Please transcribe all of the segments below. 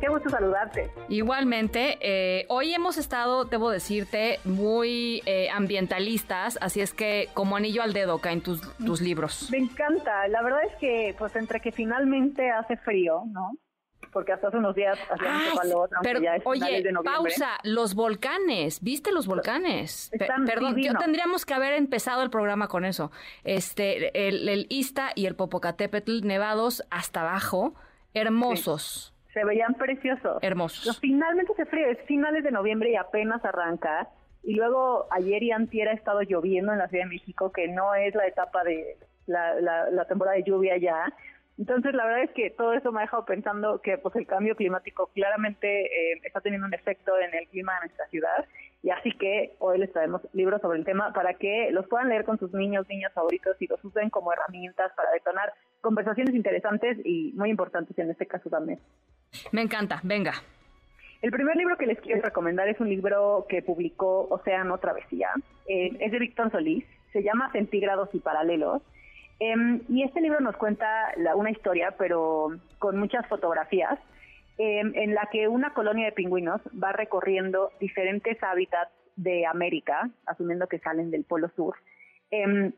Qué gusto saludarte. Igualmente, eh, hoy hemos estado, debo decirte, muy eh, ambientalistas, así es que como anillo al dedo caen tus, tus libros. Me encanta. La verdad es que, pues, entre que finalmente hace frío, ¿no? Porque hasta hace unos días hacía Ah, mucho calor, pero, ya es oye, de pausa, los volcanes, ¿viste los volcanes? Pe- Están perdón, yo tendríamos que haber empezado el programa con eso. Este, el, el Ista y el Popocatépetl nevados hasta abajo, hermosos, Se veían preciosos. hermosos. Finalmente hace frío, es finales de noviembre y apenas arranca. Y luego ayer y antier ha estado lloviendo en la Ciudad de México, que no es la etapa de la, la, la temporada de lluvia ya. Entonces la verdad es que todo eso me ha dejado pensando que pues el cambio climático claramente eh, está teniendo un efecto en el clima de nuestra ciudad. Y así que hoy les traemos libros sobre el tema para que los puedan leer con sus niños, niñas favoritos y los usen como herramientas para detonar conversaciones interesantes y muy importantes en este caso también. Me encanta, venga. El primer libro que les quiero recomendar es un libro que publicó Océano Travesía. Eh, es de Víctor Solís. Se llama Centígrados y Paralelos. Em, y este libro nos cuenta una historia, pero con muchas fotografías, em, en la que una colonia de pingüinos va recorriendo diferentes hábitats de América, asumiendo que salen del Polo Sur. Em,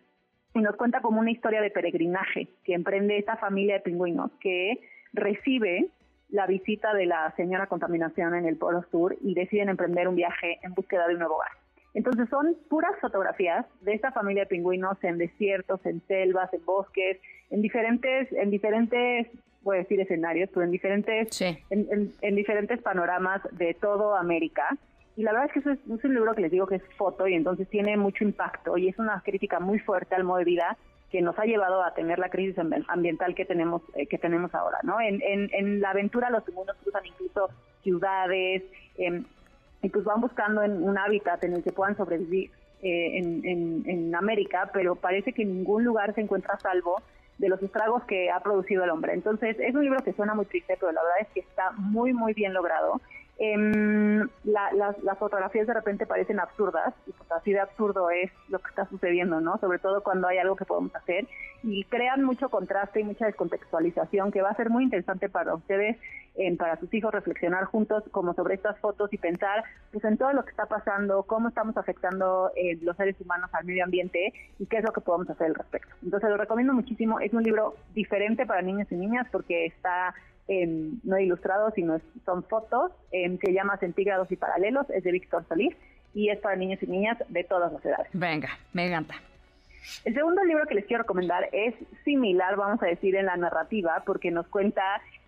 y nos cuenta como una historia de peregrinaje que emprende esta familia de pingüinos que recibe la visita de la señora contaminación en el Polo Sur y deciden emprender un viaje en búsqueda de un nuevo hogar. Entonces son puras fotografías de esta familia de pingüinos en desiertos, en selvas, en bosques, en diferentes, en diferentes, voy a decir escenarios, pero en diferentes, Sí. en, en- en diferentes panoramas de todo América. Y la verdad es que eso es, es un libro que les digo que es foto y entonces tiene mucho impacto y es una crítica muy fuerte al modo de vida que nos ha llevado a tener la crisis ambi- ambiental que tenemos eh, que tenemos ahora, ¿no? En, en, en la aventura los pingüinos cruzan incluso ciudades em, y pues van buscando en un hábitat en el que puedan sobrevivir eh, en, América, pero parece que ningún lugar se encuentra a salvo de los estragos que ha producido el hombre. Entonces, es un libro que suena muy triste, pero la verdad es que está muy, muy bien logrado. Em, la- las, las fotografías de repente parecen absurdas, y pues así de absurdo es lo que está sucediendo, ¿no? Sobre todo cuando hay algo que podemos hacer, y crean mucho contraste y mucha descontextualización que va a ser muy interesante para ustedes, em, para sus hijos, reflexionar juntos como sobre estas fotos y pensar pues en todo lo que está pasando, cómo estamos afectando eh, los seres humanos al medio ambiente y qué es lo que podemos hacer al respecto. Entonces lo recomiendo muchísimo, es un libro diferente para niños y niñas porque está em, no ilustrado, sino son fotos, em, se llama Centígrados y Paralelos, es de Víctor Solís y es para niños y niñas de todas las edades. Venga, me encanta. El segundo libro que les quiero recomendar es similar, vamos a decir, en la narrativa, porque nos cuenta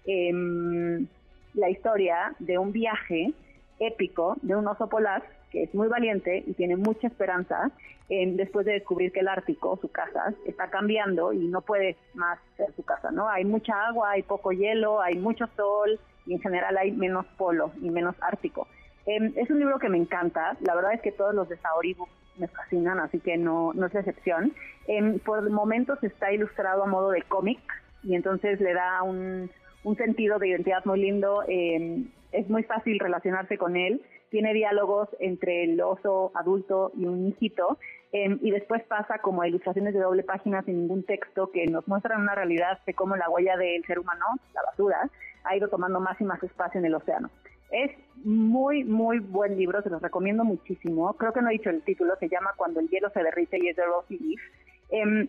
em, la historia de un viaje épico de un oso polar que es muy valiente y tiene mucha esperanza em, después de descubrir que el Ártico, su casa, está cambiando y no puede más ser su casa, ¿no? Hay mucha agua, hay poco hielo, hay mucho sol y en general hay menos polo y menos ártico. Em, es un libro que me encanta, la verdad es que todos los de Saori me fascinan, así que no, no es excepción. Em, por momentos está ilustrado a modo de cómic y entonces le da un, un sentido de identidad muy lindo, em, es muy fácil relacionarse con él, tiene diálogos entre el oso adulto y un hijito, em, y después pasa como a ilustraciones de doble página sin ningún texto que nos muestran una realidad de cómo la huella del ser humano, la basura, ha ido tomando más y más espacio en el océano. Es muy, muy buen libro, se los recomiendo muchísimo. Creo que no he dicho el título, se llama Cuando el hielo se derrite y es de Rosie Leaf. Em,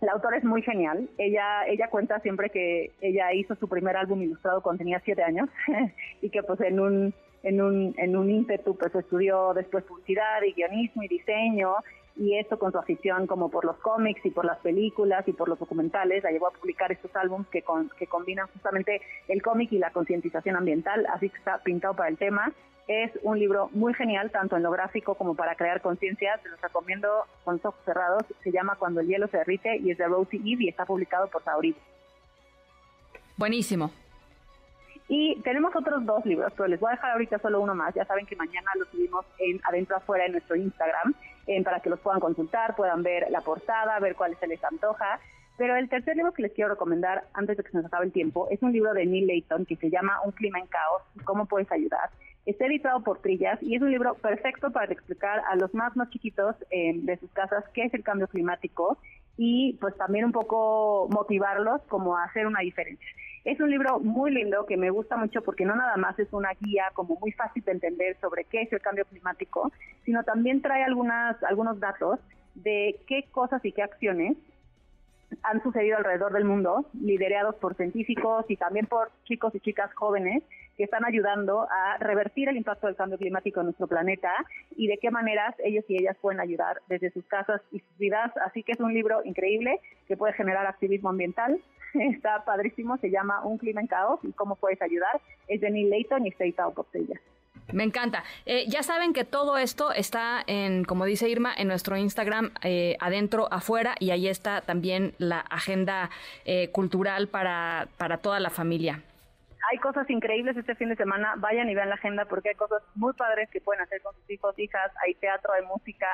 la autora es muy genial. Ella, ella cuenta siempre que ella hizo su primer álbum ilustrado cuando tenía siete años y que pues en un, en un, en un ímpetu pues estudió después publicidad y guionismo y diseño y esto con su afición como por los cómics y por las películas y por los documentales la llevó a publicar estos álbumes que, con, que combinan justamente el cómic y la concientización ambiental, así que está pintado para el tema. Es un libro muy genial, tanto en lo gráfico como para crear conciencia. Se los recomiendo con los ojos cerrados. Se llama Cuando el hielo se derrite y es de Rosie Eve y está publicado por Sauri. Buenísimo. Y tenemos otros dos libros, pero les voy a dejar ahorita solo uno más. Ya saben que mañana lo subimos en adentro afuera en nuestro Instagram para que los puedan consultar, puedan ver la portada, ver cuál se les antoja. Pero el tercer libro que les quiero recomendar antes de que se nos acabe el tiempo es un libro de Neil Layton que se llama Un clima en caos, cómo puedes ayudar. Está editado por Trillas y es un libro perfecto para explicar a los más más chiquitos eh, de sus casas qué es el cambio climático y pues también un poco motivarlos como a hacer una diferencia. Es un libro muy lindo que me gusta mucho porque no nada más es una guía como muy fácil de entender sobre qué es el cambio climático, sino también trae algunas, algunos datos de qué cosas y qué acciones han sucedido alrededor del mundo, liderados por científicos y también por chicos y chicas jóvenes que están ayudando a revertir el impacto del cambio climático en nuestro planeta y de qué maneras ellos y ellas pueden ayudar desde sus casas y sus vidas. Así que es un libro increíble que puede generar activismo ambiental. Está padrísimo, se llama Un clima en caos y cómo puedes ayudar. Es de Neil Layton y está editado por ella. Me encanta. Eh, ya saben que todo esto está en, como dice Irma, en nuestro Instagram, eh, adentro, afuera, y ahí está también la agenda eh, cultural para, para toda la familia hay cosas increíbles este fin de semana. Vayan y vean la agenda porque hay cosas muy padres que pueden hacer con sus hijos, hijas. Hay teatro, hay música,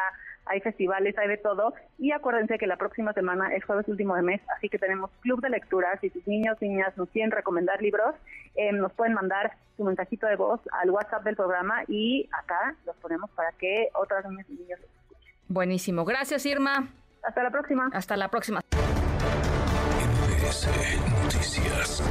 hay festivales, hay de todo. Y acuérdense que la próxima semana es jueves último de mes, así que tenemos club de lectura. Si sus niños, niñas nos quieren recomendar libros, eh, nos pueden mandar su mensajito de voz al WhatsApp del programa y acá los ponemos para que otras niñas y niños los escuchen. Buenísimo. Gracias, Irma. Hasta la próxima. Hasta la próxima. Noticias.